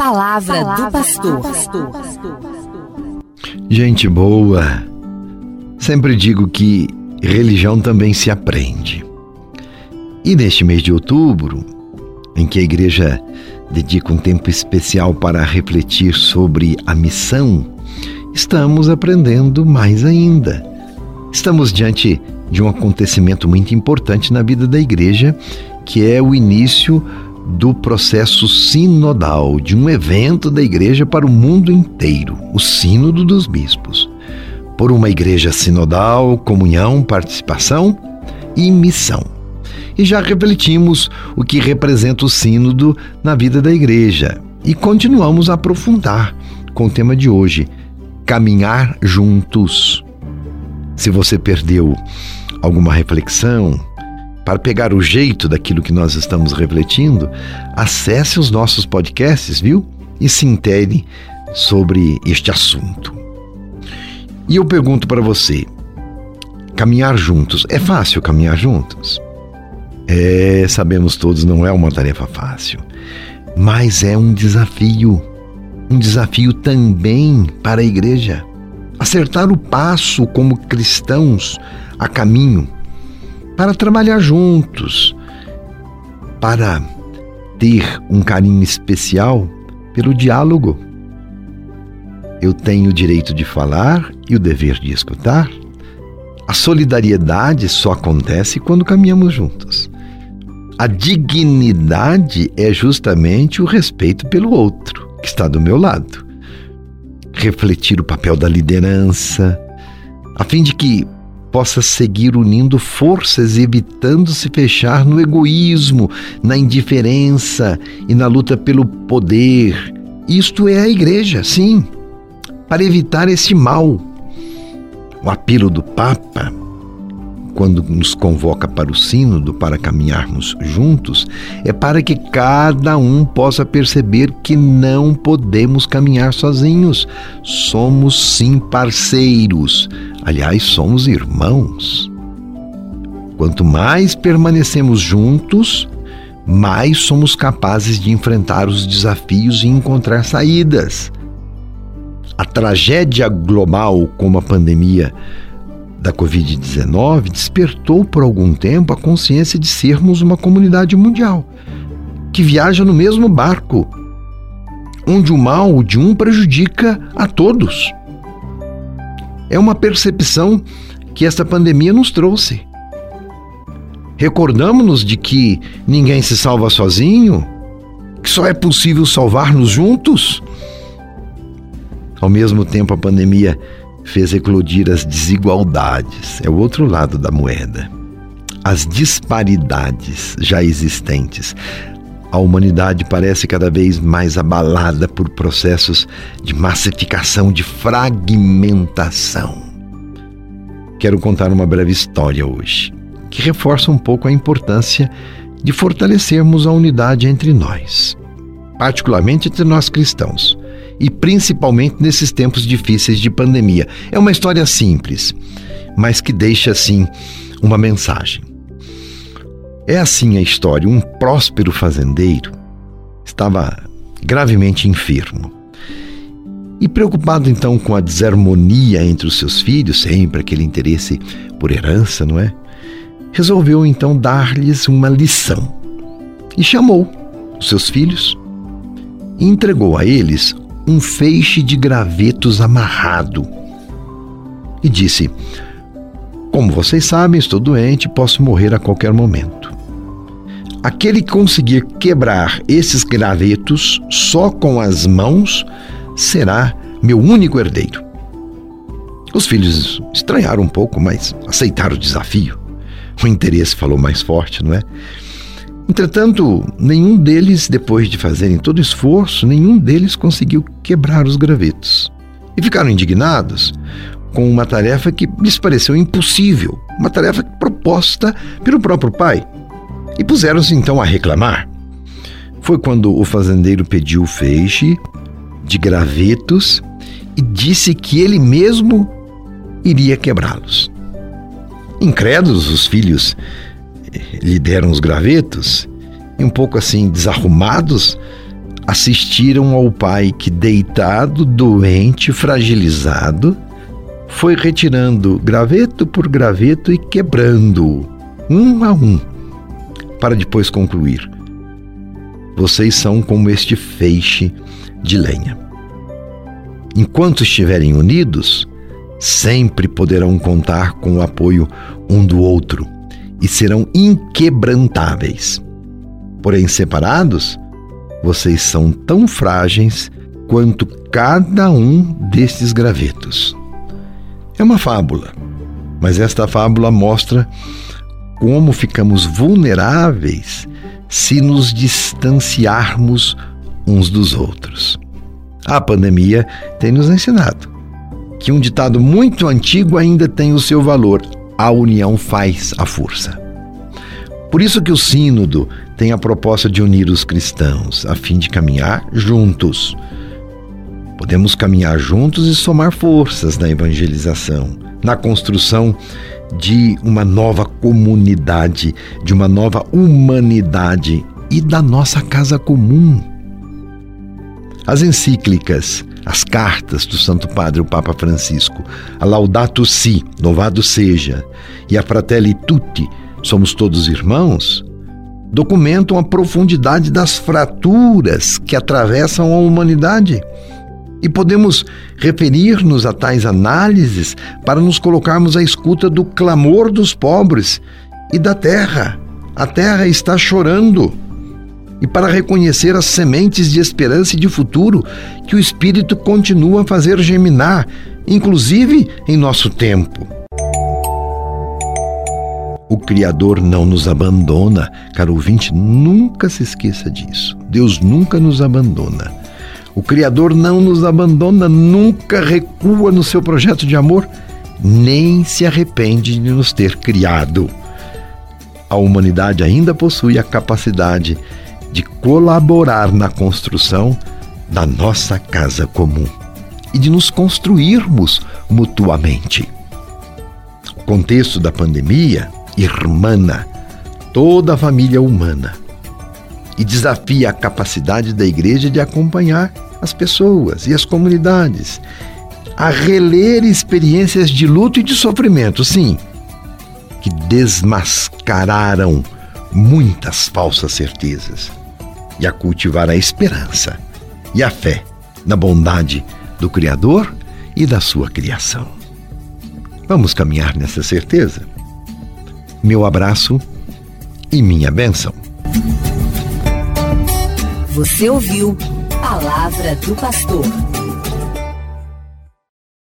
palavra, palavra do pastor. Gente boa, sempre digo que religião também se aprende. E neste mês de outubro, em que a igreja dedica um tempo especial para refletir sobre a missão, estamos aprendendo mais ainda. Estamos diante de um acontecimento muito importante na vida da igreja, que é o início do processo sinodal, de um evento da igreja para o mundo inteiro, o Sínodo dos Bispos. Por uma igreja sinodal, comunhão, participação e missão. E já refletimos o que representa o Sínodo na vida da igreja e continuamos a aprofundar com o tema de hoje: caminhar juntos. Se você perdeu alguma reflexão, para pegar o jeito daquilo que nós estamos refletindo, acesse os nossos podcasts, viu? E se intere sobre este assunto. E eu pergunto para você: caminhar juntos, é fácil caminhar juntos? É, sabemos todos, não é uma tarefa fácil, mas é um desafio. Um desafio também para a igreja. Acertar o passo como cristãos a caminho para trabalhar juntos, para ter um carinho especial pelo diálogo. Eu tenho o direito de falar e o dever de escutar. A solidariedade só acontece quando caminhamos juntos. A dignidade é justamente o respeito pelo outro que está do meu lado. Refletir o papel da liderança, a fim de que possa seguir unindo forças e evitando se fechar no egoísmo, na indiferença e na luta pelo poder. Isto é a igreja, sim, para evitar esse mal. O apelo do Papa, quando nos convoca para o Sínodo para caminharmos juntos, é para que cada um possa perceber que não podemos caminhar sozinhos. Somos sim parceiros Aliás, somos irmãos. Quanto mais permanecemos juntos, mais somos capazes de enfrentar os desafios e encontrar saídas. A tragédia global, como a pandemia da Covid-19, despertou por algum tempo a consciência de sermos uma comunidade mundial que viaja no mesmo barco, onde o mal de um prejudica a todos. É uma percepção que esta pandemia nos trouxe. Recordamos-nos de que ninguém se salva sozinho, que só é possível salvar-nos juntos. Ao mesmo tempo, a pandemia fez eclodir as desigualdades, é o outro lado da moeda. As disparidades já existentes, a humanidade parece cada vez mais abalada por processos de massificação, de fragmentação. Quero contar uma breve história hoje, que reforça um pouco a importância de fortalecermos a unidade entre nós, particularmente entre nós cristãos, e principalmente nesses tempos difíceis de pandemia. É uma história simples, mas que deixa, assim, uma mensagem. É assim a história. Um próspero fazendeiro estava gravemente enfermo. E preocupado então com a desarmonia entre os seus filhos, sempre aquele interesse por herança, não é? Resolveu então dar-lhes uma lição. E chamou os seus filhos e entregou a eles um feixe de gravetos amarrado. E disse: Como vocês sabem, estou doente e posso morrer a qualquer momento. Aquele que conseguir quebrar esses gravetos só com as mãos será meu único herdeiro. Os filhos estranharam um pouco, mas aceitaram o desafio. O interesse falou mais forte, não é? Entretanto, nenhum deles, depois de fazerem todo o esforço, nenhum deles conseguiu quebrar os gravetos. E ficaram indignados com uma tarefa que lhes pareceu impossível, uma tarefa proposta pelo próprio pai e puseram-se então a reclamar. Foi quando o fazendeiro pediu o feixe de gravetos e disse que ele mesmo iria quebrá-los. Incrédulos, os filhos lhe deram os gravetos e, um pouco assim desarrumados, assistiram ao pai que, deitado, doente, fragilizado, foi retirando graveto por graveto e quebrando, um a um, para depois concluir: Vocês são como este feixe de lenha. Enquanto estiverem unidos, sempre poderão contar com o apoio um do outro e serão inquebrantáveis. Porém, separados, vocês são tão frágeis quanto cada um destes gravetos. É uma fábula, mas esta fábula mostra como ficamos vulneráveis se nos distanciarmos uns dos outros. A pandemia tem nos ensinado que um ditado muito antigo ainda tem o seu valor: a união faz a força. Por isso que o Sínodo tem a proposta de unir os cristãos a fim de caminhar juntos Podemos caminhar juntos e somar forças na evangelização, na construção de uma nova comunidade, de uma nova humanidade e da nossa casa comum. As encíclicas, as cartas do Santo Padre, o Papa Francisco, a Laudato Si, louvado seja, e a Fratelli Tutti, somos todos irmãos, documentam a profundidade das fraturas que atravessam a humanidade e podemos referir-nos a tais análises para nos colocarmos à escuta do clamor dos pobres e da terra. A terra está chorando. E para reconhecer as sementes de esperança e de futuro que o Espírito continua a fazer germinar, inclusive em nosso tempo. O Criador não nos abandona, caro ouvinte, nunca se esqueça disso. Deus nunca nos abandona. O Criador não nos abandona, nunca recua no seu projeto de amor, nem se arrepende de nos ter criado. A humanidade ainda possui a capacidade de colaborar na construção da nossa casa comum e de nos construirmos mutuamente. O contexto da pandemia irmana toda a família humana e desafia a capacidade da igreja de acompanhar as pessoas e as comunidades a reler experiências de luto e de sofrimento, sim, que desmascararam muitas falsas certezas e a cultivar a esperança e a fé na bondade do Criador e da sua criação. Vamos caminhar nessa certeza? Meu abraço e minha bênção. Você ouviu Palavra do Pastor.